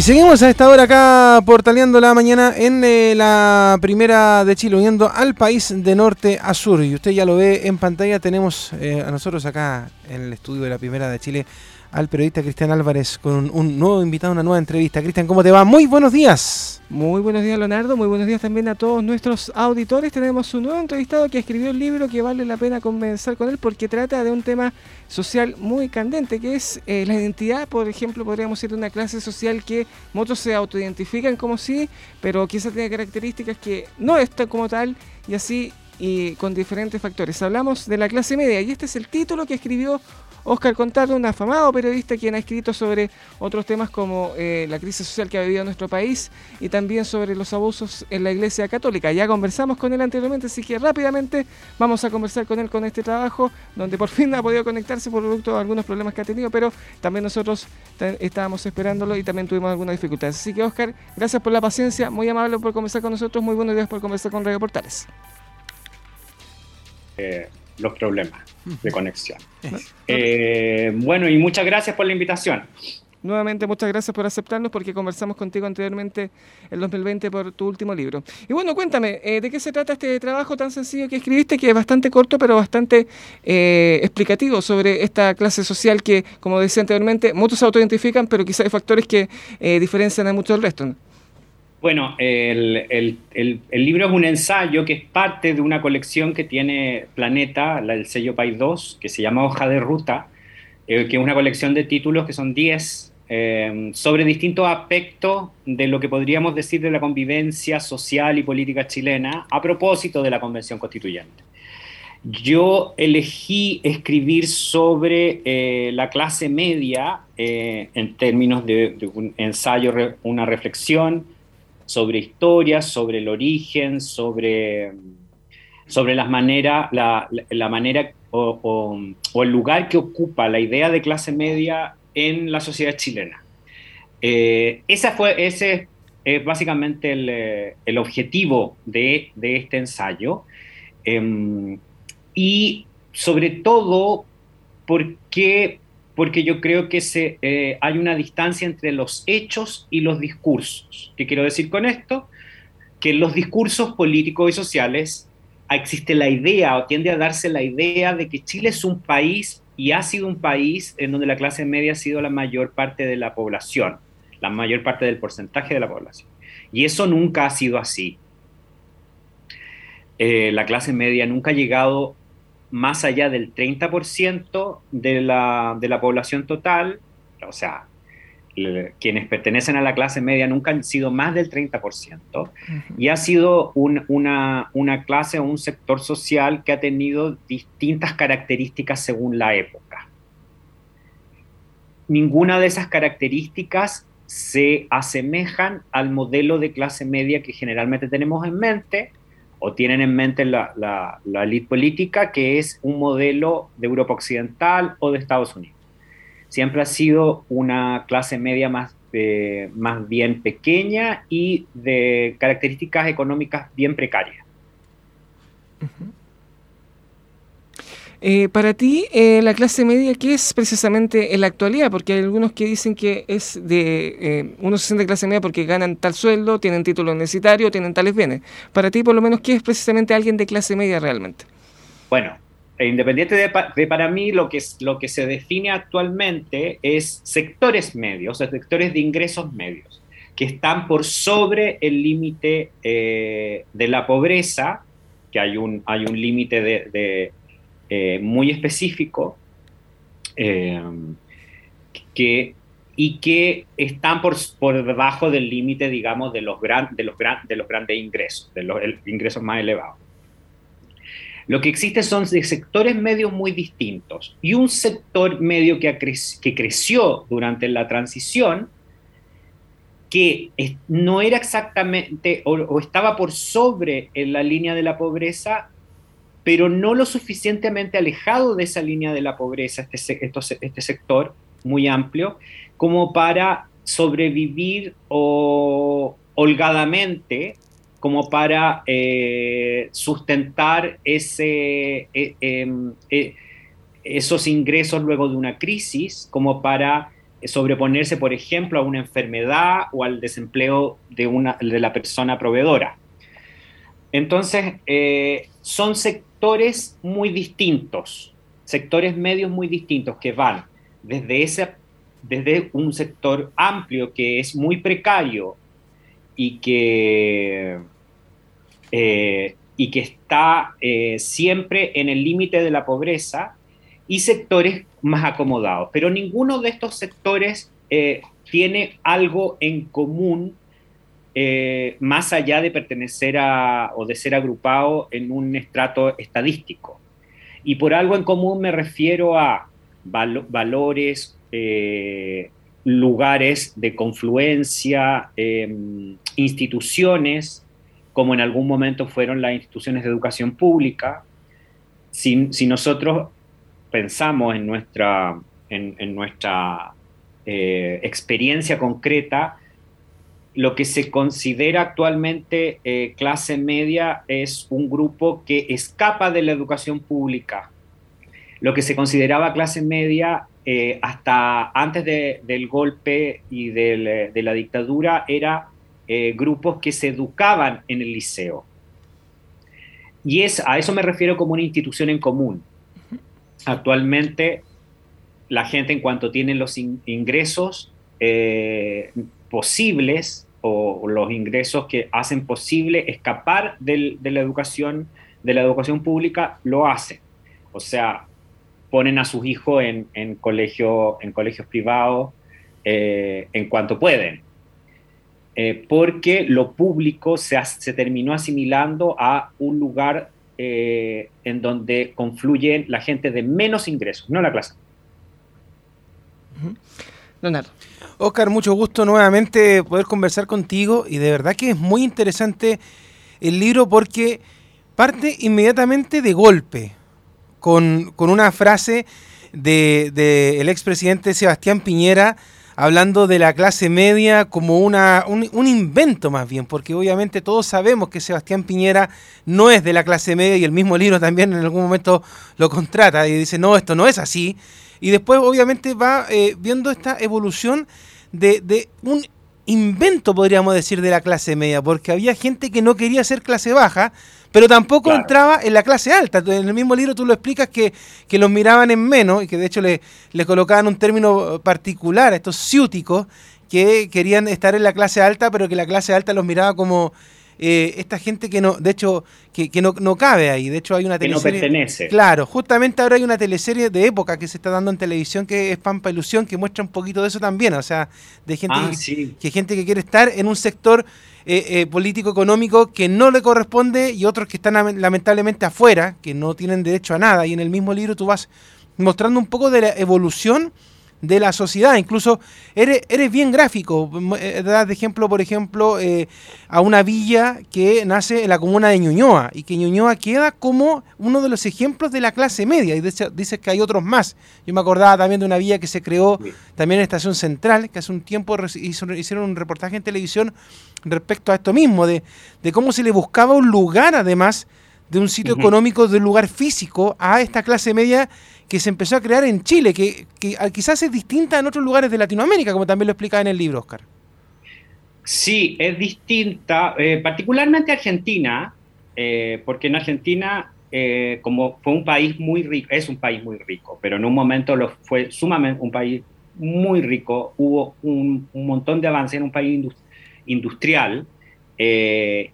Y seguimos a esta hora acá portaleando la mañana en eh, la primera de Chile, uniendo al país de norte a sur. Y usted ya lo ve en pantalla, tenemos eh, a nosotros acá en el estudio de la primera de Chile al periodista Cristian Álvarez con un nuevo invitado, una nueva entrevista. Cristian, ¿cómo te va? Muy buenos días. Muy buenos días, Leonardo. Muy buenos días también a todos nuestros auditores. Tenemos un nuevo entrevistado que escribió un libro que vale la pena conversar con él porque trata de un tema social muy candente, que es eh, la identidad, por ejemplo, podríamos decir, de una clase social que muchos se autoidentifican como sí, pero quizás tiene características que no está como tal y así y con diferentes factores. Hablamos de la clase media y este es el título que escribió Oscar Contardo, un afamado periodista quien ha escrito sobre otros temas como eh, la crisis social que ha vivido nuestro país y también sobre los abusos en la Iglesia Católica. Ya conversamos con él anteriormente, así que rápidamente vamos a conversar con él con este trabajo, donde por fin ha podido conectarse por producto de algunos problemas que ha tenido, pero también nosotros estábamos esperándolo y también tuvimos algunas dificultades. Así que Oscar, gracias por la paciencia, muy amable por conversar con nosotros, muy buenos días por conversar con Radio Portales. Eh, los problemas de conexión. Eh, bueno, y muchas gracias por la invitación. Nuevamente, muchas gracias por aceptarnos porque conversamos contigo anteriormente el 2020 por tu último libro. Y bueno, cuéntame, eh, ¿de qué se trata este trabajo tan sencillo que escribiste, que es bastante corto pero bastante eh, explicativo sobre esta clase social que, como decía anteriormente, muchos se autoidentifican, pero quizá hay factores que diferencian a muchos del resto? Bueno, el, libro es un ensayo que es parte de una colección que tiene Planeta, el sello País 2, que se llama Hoja de Ruta, eh, que es una colección de títulos que son 10 eh, sobre distintos aspectos de lo que podríamos decir de la convivencia social y política chilena a propósito de la Convención Constituyente. Yo elegí escribir sobre eh, la clase media en términos de, de un ensayo, una reflexión, sobre historia, sobre el origen, sobre, sobre las maneras, la, la, manera o, el lugar que ocupa la idea de clase media en la sociedad chilena. Eh, esa fue, ese es básicamente el, el objetivo de, de, este ensayo. Eh, y sobre todo porque porque yo creo que eh, hay una distancia entre los hechos y los discursos. ¿Qué quiero decir con esto? Que en los discursos políticos y sociales existe la idea o tiende a darse la idea de que Chile es un país y ha sido un país en donde la clase media ha sido la mayor parte de la población, la mayor parte del porcentaje de la población. Y eso nunca ha sido así. Eh, la clase media nunca ha llegado más allá del 30% de la, de la población total, o sea, quienes pertenecen a la clase media nunca han sido más del 30%, y ha sido una, una clase o un sector social que ha tenido distintas características según la época. Ninguna de esas características se asemejan al modelo de clase media que generalmente tenemos en mente, o tienen en mente la, la, elite política, que es un modelo de Europa Occidental o de Estados Unidos. Siempre ha sido una clase media más, eh, más bien pequeña y de características económicas bien precarias. Eh, para ti, eh, la clase media, ¿qué es precisamente en la actualidad? Porque hay algunos que dicen que es de. Eh, uno se siente clase media porque ganan tal sueldo, tienen título universitario, tienen tales bienes. Para ti, por lo menos, ¿qué es precisamente alguien de clase media realmente? Bueno, independiente de, para mí, lo que, lo que se define actualmente es sectores medios, o sea, sectores de ingresos medios, que están por sobre el límite de la pobreza, que hay un, hay un límite de eh, muy específico eh, que, y que están por, por debajo del límite, digamos, de los, gran, de, los gran, de los grandes ingresos, de los ingresos más elevados. Lo que existe son sectores medios muy distintos y un sector medio que, que creció durante la transición que no era exactamente o, o, estaba por sobre en la línea de la pobreza pero no lo suficientemente alejado de esa línea de la pobreza, este, este sector muy amplio, como para sobrevivir o, holgadamente, como para eh, sustentar ese, e, em, e, esos ingresos luego de una crisis, como para sobreponerse, por ejemplo, a una enfermedad o al desempleo de, una, de la persona proveedora. Entonces, eh, son sectores muy distintos, sectores medios muy distintos que van desde, ese, desde un sector amplio que es muy precario y que, eh, y que está eh, siempre en el límite de la pobreza, y sectores más acomodados. Pero ninguno de estos sectores tiene algo en común eh, más allá de pertenecer a o de ser agrupado en un estrato estadístico. Y por algo en común me refiero a valores, eh, lugares de confluencia, em, instituciones, como en algún momento fueron las instituciones de educación pública. Si, nosotros pensamos en nuestra, en, nuestra eh, experiencia concreta, lo que se considera actualmente eh, clase media es un grupo que escapa de la educación pública. Lo que se consideraba clase media eh, hasta antes del golpe y de la dictadura era eh, grupos que se educaban en el liceo. Y es, a eso me refiero como una institución en común. Actualmente la gente en cuanto tiene los ingresos posibles o los ingresos que hacen posible escapar de la educación de la educación pública lo hacen. O sea, ponen a sus hijos en, en, colegio, en colegios privados eh, en cuanto pueden. Eh, porque lo público se, se, terminó asimilando a un lugar eh, en donde confluyen la gente de menos ingresos, no la clase. Leonardo. Oscar, mucho gusto nuevamente poder conversar contigo y de verdad que es muy interesante el libro porque parte inmediatamente de golpe con, una frase del de, el expresidente Sebastián Piñera hablando de la clase media como una, un, un, invento más bien, porque obviamente todos sabemos que Sebastián Piñera no es de la clase media y el mismo libro también en algún momento lo contrata y dice, no, esto no es así. Y después obviamente va eh, viendo esta evolución de, un invento, podríamos decir, de la clase media, porque había gente que no quería ser clase baja, pero tampoco entraba en la clase alta. En el mismo libro tú lo explicas que, que los miraban en menos y que de hecho le, le colocaban un término particular a estos ciúticos que querían estar en la clase alta, pero que la clase alta los miraba como eh, esta gente que no, de hecho, que, no, no, cabe ahí. De hecho, hay una teleserie. Que no pertenece. Claro, justamente ahora hay una teleserie de época que se está dando en televisión que es Pampa Ilusión, que muestra un poquito de eso también. O sea, de gente, ah, que, gente que quiere estar en un sector eh, eh, político-económico que no le corresponde y otros que están lamentablemente afuera, que no tienen derecho a nada. Y en el mismo libro tú vas mostrando un poco de la evolución de la sociedad. Incluso eres, eres bien gráfico. Eh, das de ejemplo, por ejemplo, eh, a una villa que nace en la comuna de Ñuñoa y que Ñuñoa queda como uno de los ejemplos de la clase media. Y dices que hay otros más. Yo me acordaba también de una villa que se creó también en Estación Central, que hace un tiempo hicieron un reportaje en televisión respecto a esto mismo, de, de cómo se le buscaba un lugar además de un sitio económico, de un lugar físico a esta clase media que se empezó a crear en Chile, que, quizás es distinta en otros lugares de Latinoamérica, como también lo explica en el libro, Oscar. Sí, es distinta, eh, particularmente Argentina, eh, porque en Argentina, eh, como fue un país muy rico, es un país muy rico, pero en un momento lo fue sumamente un país muy rico, hubo un, montón de avance en un país industrial,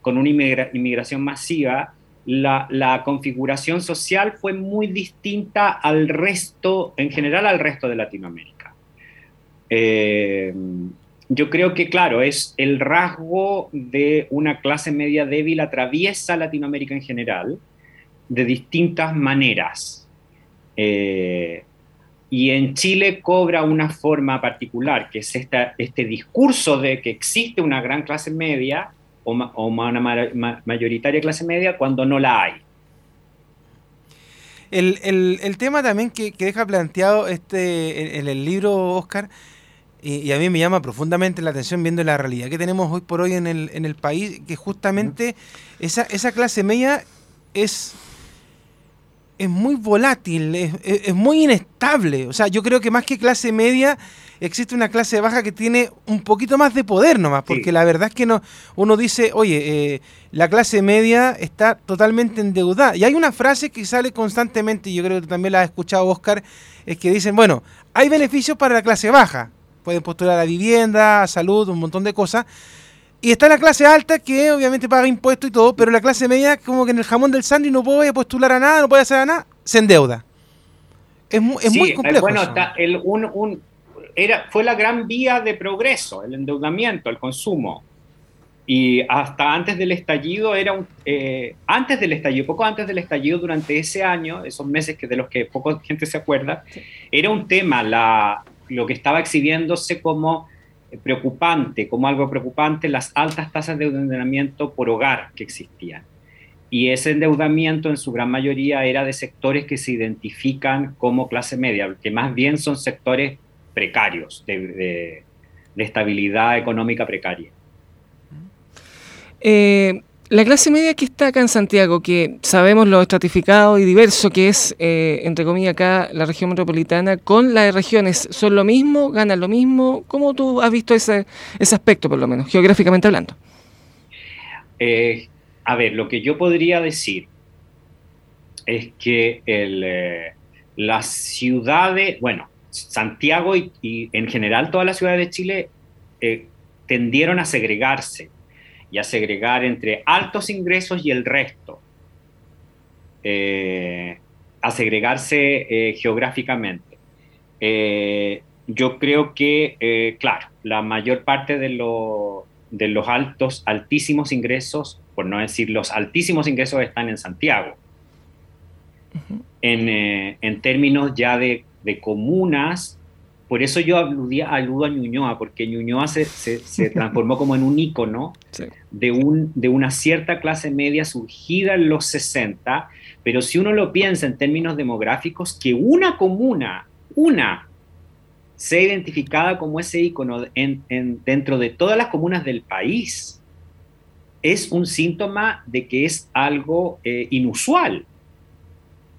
con una inmigración masiva, la, configuración social fue muy distinta al resto, en general al resto de Latinoamérica. Eh, yo creo que, claro, es el rasgo de una clase media débil atraviesa Latinoamérica en general de distintas maneras. Eh, y en Chile cobra una forma particular, que es este discurso de que existe una gran clase media o, una mayoritaria clase media cuando no la hay. El, tema también que, deja planteado este en, el libro, Oscar, y, a mí me llama profundamente la atención viendo la realidad que tenemos hoy por hoy en el, en el país, que justamente esa, esa clase media es es muy volátil, es, muy inestable. O sea, yo creo que más que clase media, existe una clase baja que tiene un poquito más de poder nomás, porque la verdad es que no, uno dice, oye, eh, la clase media está totalmente endeudada. Y hay una frase que sale constantemente, y yo creo que también la has escuchado, Oscar, es que dicen, bueno, hay beneficios para la clase baja. Pueden postular a vivienda, a salud, un montón de cosas. Y está la clase alta que obviamente paga impuestos y todo, pero la clase media como que en el jamón del sándwich no puede postular a nada, no puede hacer a nada, se endeuda. Es, es muy complejo. Bueno, Está el, un, era, fue la gran vía de progreso, el endeudamiento, el consumo. Y hasta antes del estallido era un, eh, antes del estallido, poco antes del estallido, durante ese año, esos meses que de los que poca gente se acuerda, era un tema la, lo que estaba exhibiéndose como preocupante, como algo preocupante, las altas tasas de endeudamiento por hogar que existían. Y ese endeudamiento en su gran mayoría era de sectores que se identifican como clase media, que más bien son sectores precarios, de, estabilidad económica precaria. Eh, la clase media que está acá en Santiago, que sabemos lo estratificado y diverso que es, eh, entre comillas, acá la región metropolitana, con las regiones, ¿son lo mismo? ¿Ganan lo mismo? ¿Cómo tú has visto ese, ese aspecto, por lo menos, geográficamente hablando? Eh, a ver, lo que yo podría decir es que el, eh, las ciudades, bueno, Santiago y, y, en general todas las ciudades de Chile tendieron a segregarse y a segregar entre altos ingresos y el resto, eh, a segregarse eh, geográficamente. Eh, yo creo que, claro, la mayor parte de, de, los altos, altísimos ingresos, por no decir los altísimos ingresos, están en Santiago. en, en, términos ya de, de comunas, por eso yo aludía, aludo a Ñuñoa, porque Ñuñoa se, se, transformó como en un ícono de, un, de una cierta clase media surgida en los 60, pero si uno lo piensa en términos demográficos, que una comuna, una, sea identificada como ese ícono en, dentro de todas las comunas del país, es un síntoma de que es algo eh, inusual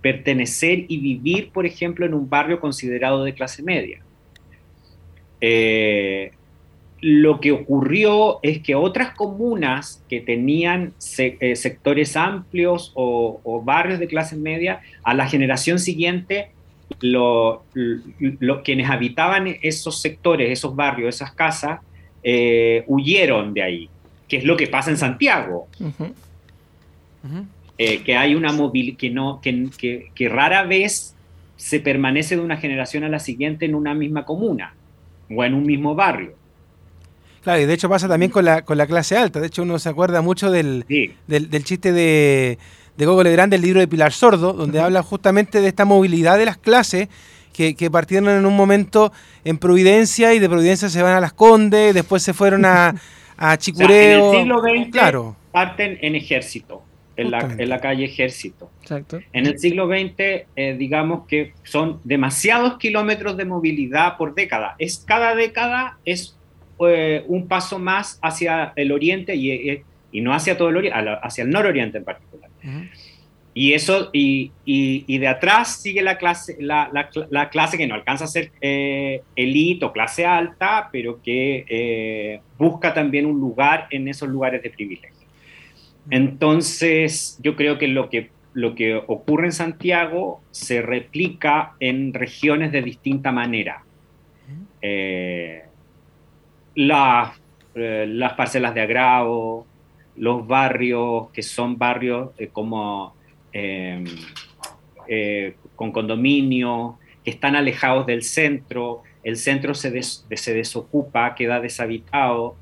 pertenecer y vivir, por ejemplo, en un barrio considerado de clase media. Eh, lo que ocurrió es que otras comunas que tenían eh, sectores amplios o, barrios de clase media, a la generación siguiente, lo, quienes habitaban esos sectores, esos barrios, esas casas, eh, huyeron de ahí, que es lo que pasa en Santiago. que hay una movilidad que, no, que, que rara vez se permanece de una generación a la siguiente en una misma comuna o en un mismo barrio. Claro, y de hecho pasa también con la, con la clase alta. De hecho, uno se acuerda mucho del, del, chiste de, de Gogo Legrand, del libro de Pilar Sordo, donde habla justamente de esta movilidad de las clases que, que, partieron en un momento en Providencia y de Providencia se van a Las Condes, después se fueron a, a Chicureo. en el siglo XX claro. parten en ejército en la, calle Ejército. En el siglo XX, eh, digamos que son demasiados kilómetros de movilidad por década. Es, cada década es eh, un paso más hacia el oriente y, eh, y, no hacia todo el oriente, hacia el nororiente en particular. Y eso, y, y, de atrás sigue la clase, la, la, clase que no alcanza a ser elite o clase alta, pero que busca también un lugar en esos lugares de privilegio. Entonces, yo creo que lo que, lo que ocurre en Santiago se replica en regiones de distinta manera. Eh, eh, las parcelas de agravo, los barrios que son barrios eh, como con condominio, que están alejados del centro, el centro se, se desocupa, queda deshabitado,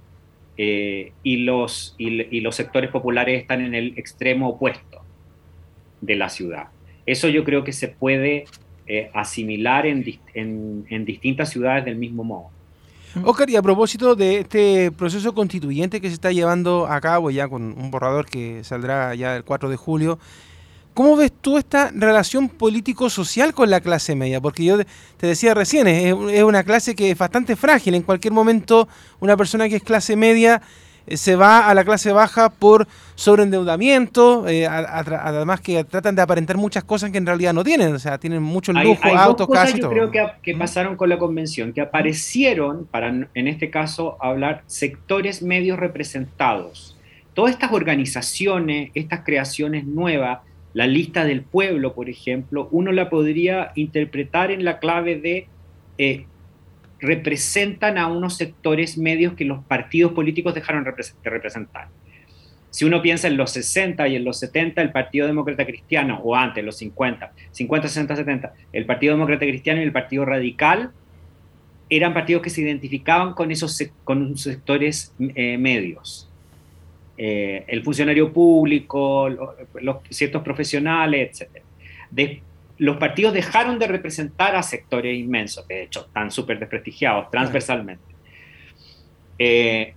eh, y, los, y, los sectores populares están en el extremo opuesto de la ciudad. Eso yo creo que se puede eh, asimilar en, en, distintas ciudades del mismo modo. Oscar, y a propósito de este proceso constituyente que se está llevando a cabo ya con un borrador que saldrá ya el 4 de julio, ¿Cómo ves tú esta relación político-social con la clase media? Porque yo te decía recién, es, una clase que es bastante frágil. En cualquier momento, una persona que es clase media se va a la clase baja por sobreendeudamiento, además que tratan de aparentar muchas cosas que en realidad no tienen, o sea, tienen mucho lujo, hay autos, casi yo creo que, que, pasaron con la convención, que aparecieron, para en este caso hablar, sectores medios representados. Todas estas organizaciones, estas creaciones nuevas, la lista del pueblo, por ejemplo, uno la podría interpretar en la clave de eh, representan a unos sectores medios que los partidos políticos dejaron de representar. Si uno piensa en los 60 y en los 70, el Partido Demócrata Cristiano, o antes, los 50, 50, 60, 70, el Partido Demócrata Cristiano y el Partido Radical eran partidos que se identificaban con esos con sectores eh, medios. Eh, el funcionario público, los, ciertos profesionales, etc. los partidos dejaron de representar a sectores inmensos, de hecho, están súper desprestigiados transversalmente. Eh,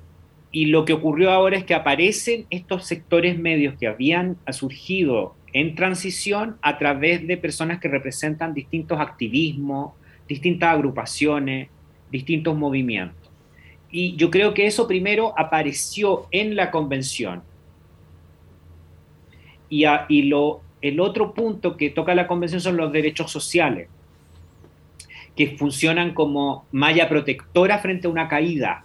y lo que ocurrió ahora es que aparecen estos sectores medios que habían surgido en transición a través de personas que representan distintos activismos, distintas agrupaciones, distintos movimientos. Y yo creo que eso primero apareció en la convención. Y, lo, el otro punto que toca la convención son los derechos sociales, que funcionan como malla protectora frente a una caída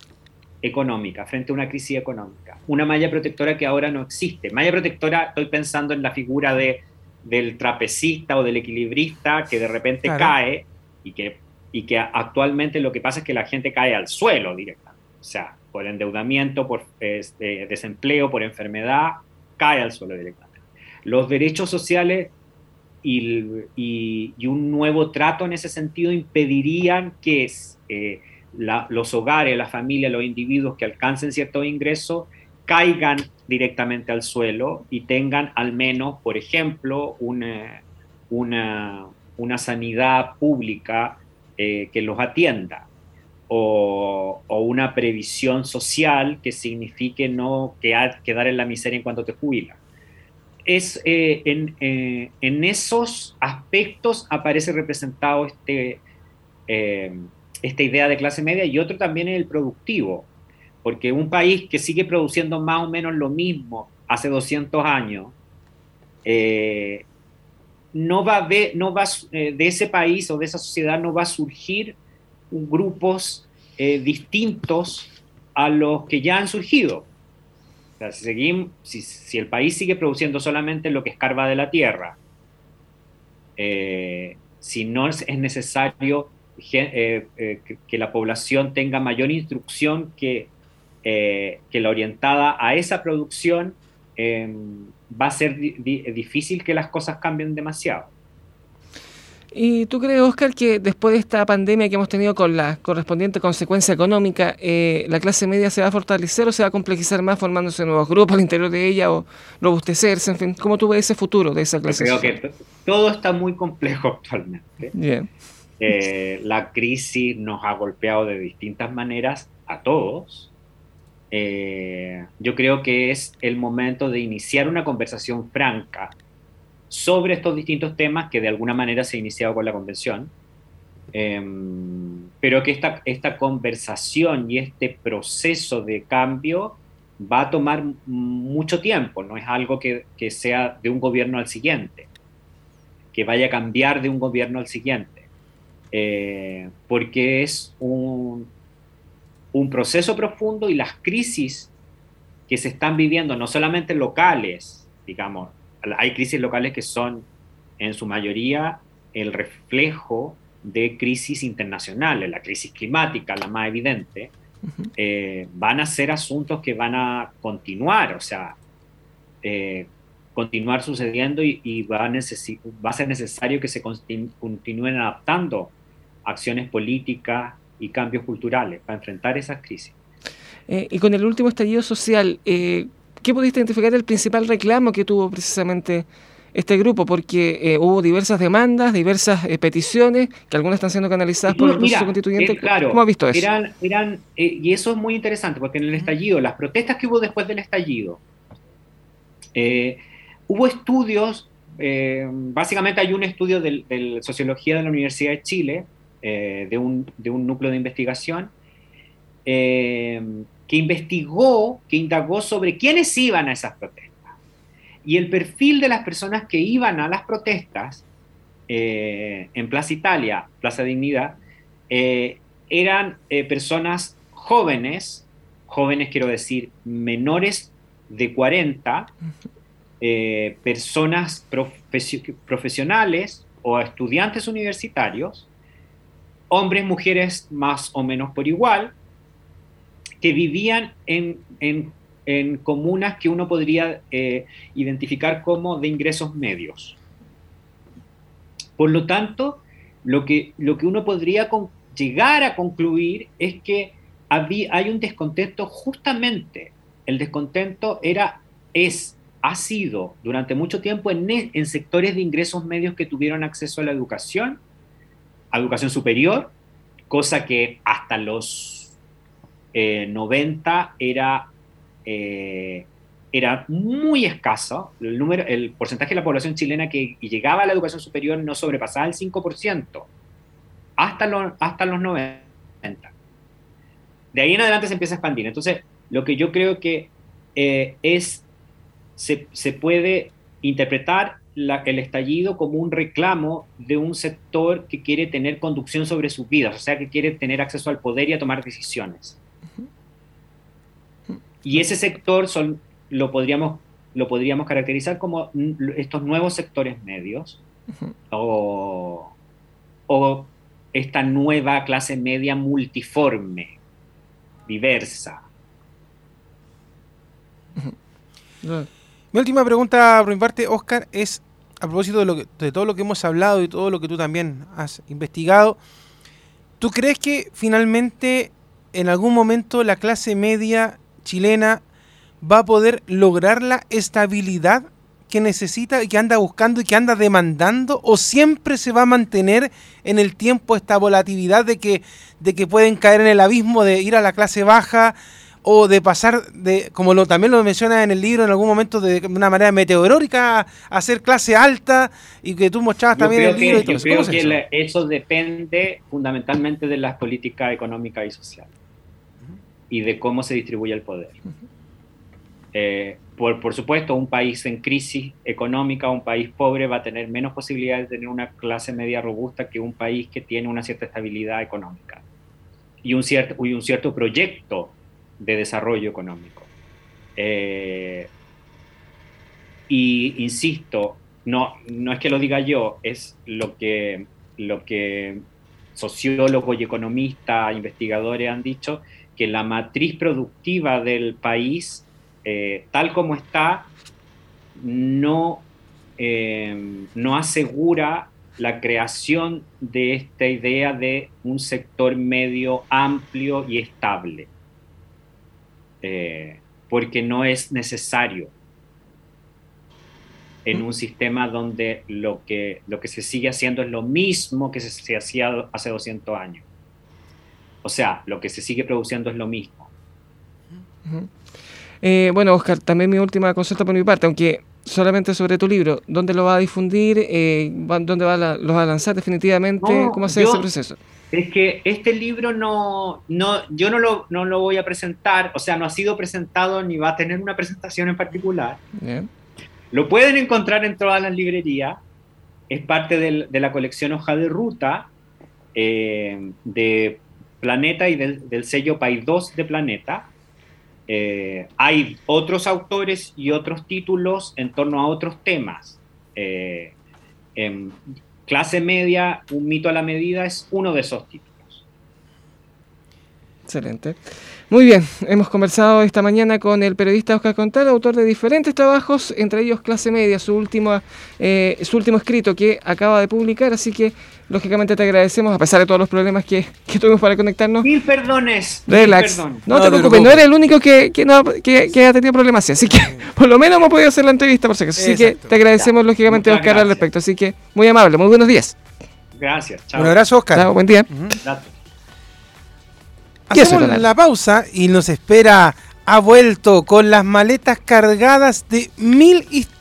económica, frente a una crisis económica. Una malla protectora que ahora no existe. Malla protectora, estoy pensando en la figura de, del trapecista o del equilibrista que de repente cae y que, y que actualmente lo que pasa es que la gente cae al suelo directamente o sea, por endeudamiento, por este, desempleo, por enfermedad, cae al suelo directamente. Los derechos sociales y, un nuevo trato en ese sentido impedirían que eh, los hogares, la familia, los individuos que alcancen cierto ingreso caigan directamente al suelo y tengan al menos, por ejemplo, una, una, sanidad pública eh, que los atienda o, una previsión social que signifique no quedar en la miseria en cuanto te jubilas. Es, eh, eh, en, esos aspectos aparece representado este, eh, esta idea de clase media y otro también en el productivo, porque un país que sigue produciendo más o menos lo mismo hace 200 años, no va, a no va de ese país o de esa sociedad no va a surgir grupos eh, distintos a los que ya han surgido. si, el país sigue produciendo solamente lo que escarba de la tierra, eh, si no es, necesario eh, que, la población tenga mayor instrucción que, que la orientada a esa producción, va a ser difícil que las cosas cambien demasiado. ¿Y tú crees, Oscar, que después de esta pandemia que hemos tenido con la correspondiente consecuencia económica, eh, la clase media se va a fortalecer o se va a complejizar más formándose nuevos grupos al interior de ella o robustecerse? En fin, ¿cómo tú ves ese futuro de esa clase? Yo creo que todo está muy complejo actualmente. Bien. Eh, la crisis nos ha golpeado de distintas maneras a todos. Eh, yo creo que es el momento de iniciar una conversación franca sobre estos distintos temas que de alguna manera se iniciado con la convención, em, pero que esta, esta conversación y este proceso de cambio va a tomar mucho tiempo, no es algo que, sea de un gobierno al siguiente, que vaya a cambiar de un gobierno al siguiente, eh, porque es un, un proceso profundo y las crisis que se están viviendo, no solamente locales, digamos, hay crisis locales que son en su mayoría el reflejo de crisis internacionales, la crisis climática, la más evidente, eh, van a ser asuntos que van a continuar, o sea, eh, continuar sucediendo y, va, a va, a ser necesario que se continúen adaptando acciones políticas y cambios culturales para enfrentar esas crisis. Eh, y con el último estallido social, ¿Qué pudiste identificar el principal reclamo que tuvo precisamente este grupo? Porque eh, hubo diversas demandas, diversas eh, peticiones, que algunas están siendo canalizadas por el proceso constituyente. Eh, claro, ¿Cómo has visto eso? Eran, y eso es muy interesante, porque en el estallido, las protestas que hubo después del estallido, hubo estudios, básicamente hay un estudio de, sociología de la Universidad de Chile, de un, de, un, núcleo de investigación, que investigó, que indagó sobre quiénes iban a esas protestas. Y el perfil de las personas que iban a las protestas eh, en Plaza Italia, Plaza Dignidad, eh, eran eh, personas jóvenes, jóvenes quiero decir, menores de 40, personas profesionales o estudiantes universitarios, hombres, mujeres más o menos por igual, que vivían en, en, comunas que uno podría identificar como de ingresos medios. Por lo tanto, lo que, lo que uno podría llegar a concluir es que había, hay un descontento justamente, el descontento era, es, ha sido durante mucho tiempo en, en sectores de ingresos medios que tuvieron acceso a la educación, a educación superior, cosa que hasta los 90 eh, era eh, era muy escaso, el, número, el porcentaje de la población chilena que llegaba a la educación superior no sobrepasaba el 5%, hasta los, hasta los 90. De ahí en adelante se empieza a expandir. Entonces, lo que yo creo que eh, es, se, se, puede interpretar el estallido como un reclamo de un sector que quiere tener conducción sobre sus vidas, o sea, que quiere tener acceso al poder y a tomar decisiones. Y ese sector son lo podríamos, lo podríamos caracterizar como estos nuevos sectores medios o, esta nueva clase media multiforme, diversa. Mi última pregunta por mi parte, Oscar, es a propósito de, lo de todo lo que hemos hablado y todo lo que tú también has investigado. ¿Tú crees que finalmente en algún momento la clase media chilena va a poder lograr la estabilidad que necesita y que anda buscando y que anda demandando o siempre se va a mantener en el tiempo esta volatilidad de que, de que pueden caer en el abismo de ir a la clase baja o de pasar de, como lo, también lo menciona en el libro en algún momento, de una manera meteorórica a ser clase alta y que tú mostrabas también en el libro. yo creo que eso? depende fundamentalmente de las políticas económicas y sociales y de cómo se distribuye el poder. Eh, por, por, supuesto, un país en crisis económica, un país pobre, va a tener menos posibilidades de tener una clase media robusta que un país que tiene una cierta estabilidad económica y un cierto, y un cierto proyecto de desarrollo económico. Eh, y insisto, no, no es que lo diga yo, es lo que, lo que sociólogos y economistas, investigadores han dicho, que la matriz productiva del país eh, tal como está, no, eh, no asegura la creación de esta idea de un sector medio amplio y estable, eh, porque no es necesario en un sistema donde lo que, lo que se sigue haciendo es lo mismo que se, hacía hace 200 años. O sea, lo que se sigue produciendo es lo mismo. Eh, bueno, Oscar, también mi última consulta por mi parte, aunque solamente sobre tu libro, ¿dónde lo va a difundir? Eh, ¿Dónde va lo va a lanzar definitivamente? ¿Cómo hace ese proceso? Es que este libro no, no yo no lo, no lo voy a presentar, o sea, no ha sido presentado ni va a tener una presentación en particular. Lo pueden encontrar en todas las librerías, es parte de la colección Hoja de Ruta eh, de Planeta y del, del sello 2 de Planeta. Eh, hay otros autores y otros títulos en torno a otros temas. Eh, clase media, un mito a la medida es uno de esos títulos. Excelente. Muy bien, hemos conversado esta mañana con el periodista Oscar Contal, autor de diferentes trabajos, entre ellos Clase Media, su, última, eh, su último escrito que acaba de publicar, así que lógicamente te agradecemos, a pesar de todos los problemas que, tuvimos para conectarnos. Mil perdones. Relax. No, te preocupes, no eres el único que, que, ha tenido problemas así, que por lo menos hemos podido hacer la entrevista por si acaso. Así que te agradecemos lógicamente, Oscar, al respecto. Así que muy amable, muy buenos días. Gracias, chao. Un abrazo, Oscar. buen día. Hacemos la pausa y nos espera ha vuelto con las maletas cargadas de mil historias.